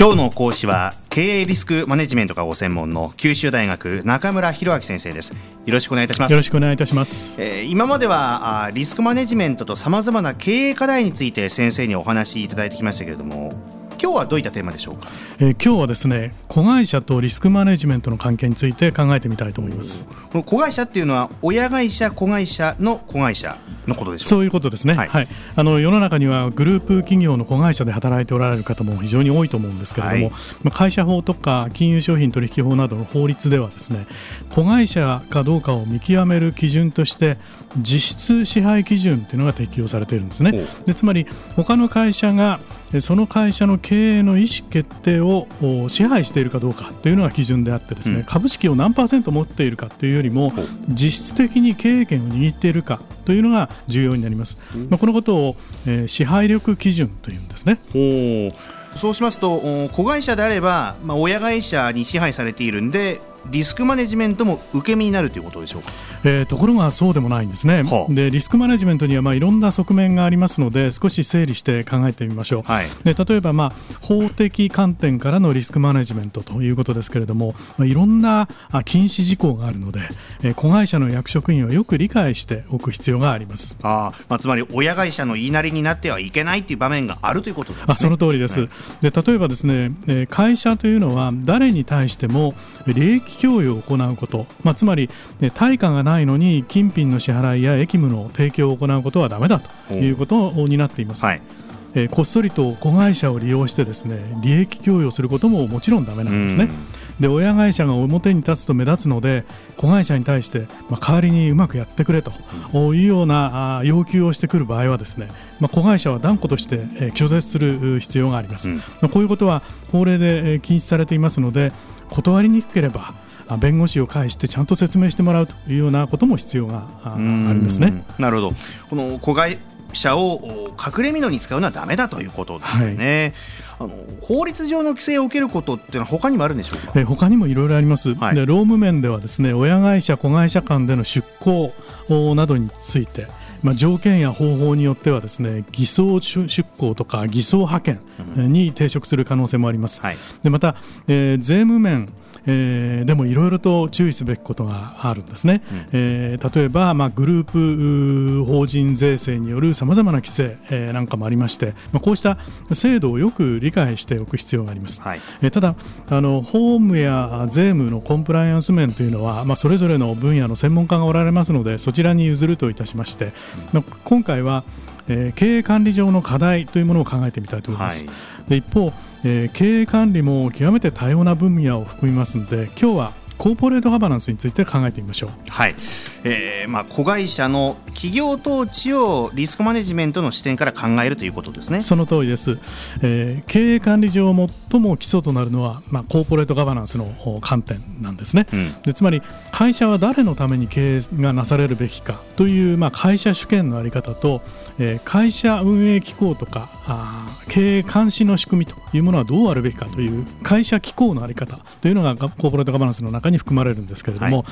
今日の講師は経営リスクマネジメントがご専門の九州大学中村博明先生です。よろしくお願いいたします。よろしくお願いいたします、えー、今まではあリスクマネジメントとさまざまな経営課題について先生にお話しいただいてきましたけれども今日はどういったテーマでしょうか、えー、今日はですね子会社とリスクマネジメントの関係について考えてみたいと思います。この子会社っていうのは親会社子会社の子会社のことでしょうそういうことですね、はい、はい、あの世の中にはグループ企業の子会社で働いておられる方も非常に多いと思うんですけれども、はい、まあ、会社法とか金融商品取引法などの法律ではですね子会社かどうかを見極める基準として実質支配基準というのが適用されているんですね。でつまり他の会社がその会社の経営の意思決定を支配しているかどうかというのが基準であってですね、うん、株式を何パーセント持っているかというよりも実質的に経営権を握っているかというのが重要になります、うん、まあ、このことを、えー、支配力基準というんですね。そうしますと子会社であれば、まあ、親会社に支配されているんでリスクマネジメントも受け身になるということでしょうか、えー、ところがそうでもないんですね、はあ、でリスクマネジメントにはまあいろんな側面がありますので少し整理して考えてみましょう、はい、で例えばまあ法的観点からのリスクマネジメントということですけれども、まあ、いろんな禁止事項があるので、えー、子会社の役職員はよく理解しておく必要があります。あ、まあ、つまり親会社の言いなりになってはいけないという場面があるということですね。あその通りです、はい、で例えばですね会社というのは誰に対しても利益供与を行うこと、まあ、つまり、ね、対価がないのに金品の支払いや役務の提供を行うことはだめだということになっています。はい。えー、こっそりと子会社を利用してですね利益供与することももちろんだめなんですね。で親会社が表に立つと目立つので子会社に対して、まあ、代わりにうまくやってくれというようなあ要求をしてくる場合はですね、まあ、子会社は断固として、えー、拒絶する必要があります、うん、まあ、こういうことは法令で禁止されていますので断りにくければ弁護士を介してちゃんと説明してもらうというようなことも必要があるんですね。なるほどこの子会社を隠れ蓑に使うのはだめだということですね。はい、あの法律上の規制を受けることっていうのは他にもあるんでしょうか？え他にもいろいろあります。はい、で労務面ではですね親会社子会社間での出向などについて。まあ、条件や方法によってはですね偽装出向とか偽装派遣に抵触する可能性もあります。はい、でまた、えー、税務面えー、でもいろいろと注意すべきことがあるんですね、うん、えー、例えば、まあ、グループ法人税制によるさまざまな規制、えー、なんかもありまして、まあ、こうした制度をよく理解しておく必要があります、はい、えー、ただあの法務や税務のコンプライアンス面というのは、まあ、それぞれの分野の専門家がおられますのでそちらに譲るといたしまして、まあ、今回はえー、経営管理上の課題というものを考えてみたいと思います。はい、で一方、えー、経営管理も極めて多様な分野を含みますので今日はコーポレートガバナンスについて考えてみましょう。はい、えー、まあ子会社の企業統治をリスクマネジメントの視点から考えるということですね。その通りです。えー、経営管理上最も基礎となるのはまあコーポレートガバナンスの観点なんですね。うん、でつまり会社は誰のために経営がなされるべきかというまあ会社主権のあり方と、えー、会社運営機構とかあ経営監視の仕組みというものはどうあるべきかという会社機構のあり方というのがコーポレートガバナンスの中に含まれるんですけれども、はい、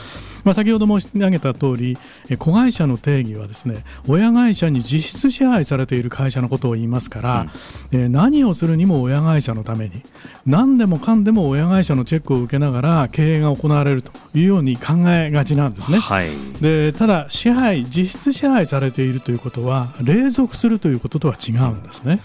まあ、先ほど申し上げた通り子会社の定義はですね親会社に実質支配されている会社のことを言いますから、うん、え何をするにも親会社のために何でもかんでも親会社のチェックを受けながら経営が行われるというように考えがちなんですね。はい、でただ支配実質支配されているということは隷属するということとは違うんですね。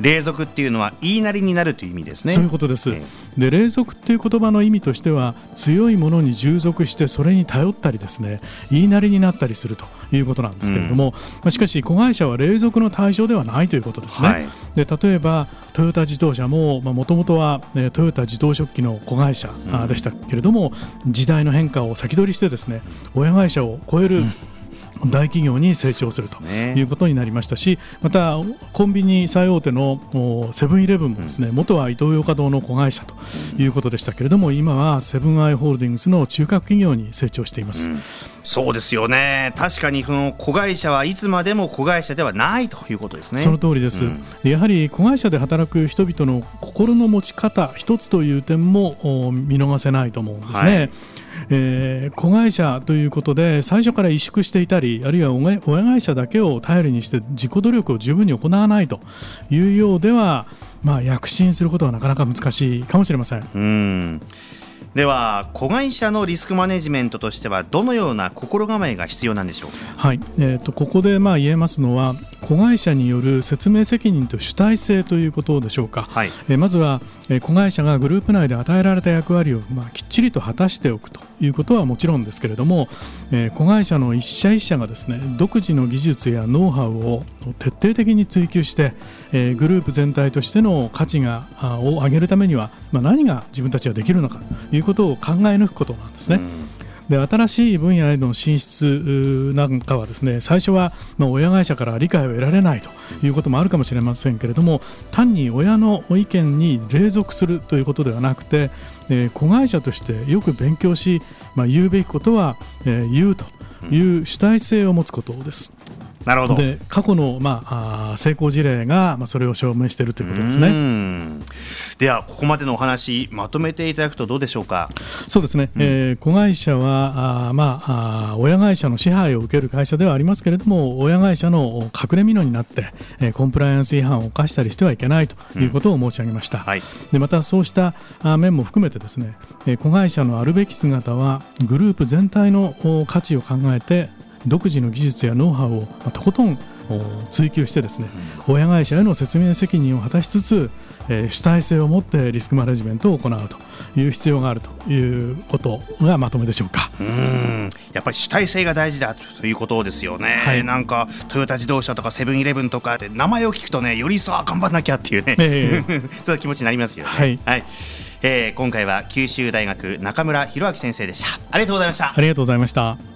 隷属っていうのは言いなりになるという意味ですね。そういうことです。えー、で隷属っていう言葉の意味としては強いものに従属してそれに頼ったりですね言いなりになったりするということなんですけれども、うん、まあ、しかし子会社は隷属の対象ではないということですね。はい、で例えばトヨタ自動車ももともとは、ね、トヨタ自動食器の子会社でしたけれども、うん、時代の変化を先取りしてですね親会社を超える、うん。大企業に成長するということになりましたし、またコンビニ最大手のセブンイレブンもですね、元はイトーヨーカドーの子会社ということでしたけれども、今はセブンアイ・ホールディングスの中核企業に成長しています。うん、そうですよね。確かにこの子会社はいつまでも子会社ではないということですね。その通りです、うん、やはり子会社で働く人々の心の持ち方一つという点も見逃せないと思うんですね。はいえー、子会社ということで最初から萎縮していたりあるいは親会社だけを頼りにして自己努力を十分に行わないというようでは、まあ、躍進することはなかなか難しいかもしれません。うん。では子会社のリスクマネジメントとしてはどのような心構えが必要なんでしょうはい、えーと、ここでまあ言えますのは子会社による説明責任と主体性ということでしょうか、はい、えー、まずは、えー、子会社がグループ内で与えられた役割を、まあ、きっちりと果たしておくということはもちろんですけれども、えー、子会社の一社一社がですね独自の技術やノウハウを徹底的に追求して、えー、グループ全体としての価値がを上げるためには、まあ、何が自分たちはできるのかということを考え抜くことなんですね。で新しい分野への進出なんかはですね最初はま親会社から理解を得られないということもあるかもしれませんけれども単に親の意見に隷属するということではなくて、えー、子会社としてよく勉強し、まあ、言うべきことは、えー、言うという主体性を持つことです。なるほど。で過去の、まあ、あ成功事例が、まあ、それを証明しているということですね。ではここまでのお話まとめていただくとどうでしょうか？そうですね、うん、えー、子会社はあ、まあ、あ親会社の支配を受ける会社ではありますけれども親会社の隠れ蓑になって、えー、コンプライアンス違反を犯したりしてはいけないということを申し上げました、うんはい、でまたそうした面も含めてですね、えー、子会社のあるべき姿はグループ全体の価値を考えて独自の技術やノウハウをとことん追求してですね、親会社への説明責任を果たしつつ、えー、主体性を持ってリスクマネジメントを行うという必要があるということがまとめでしょうか。うん。やっぱり主体性が大事だということですよね、はい、なんかトヨタ自動車とかセブンイレブンとかで名前を聞くとねより一層頑張らなきゃっていうね、えー、そういう気持ちになりますよね。はい、はい。えー、今回は九州大学中村弘明先生でした。ありがとうございました。ありがとうございました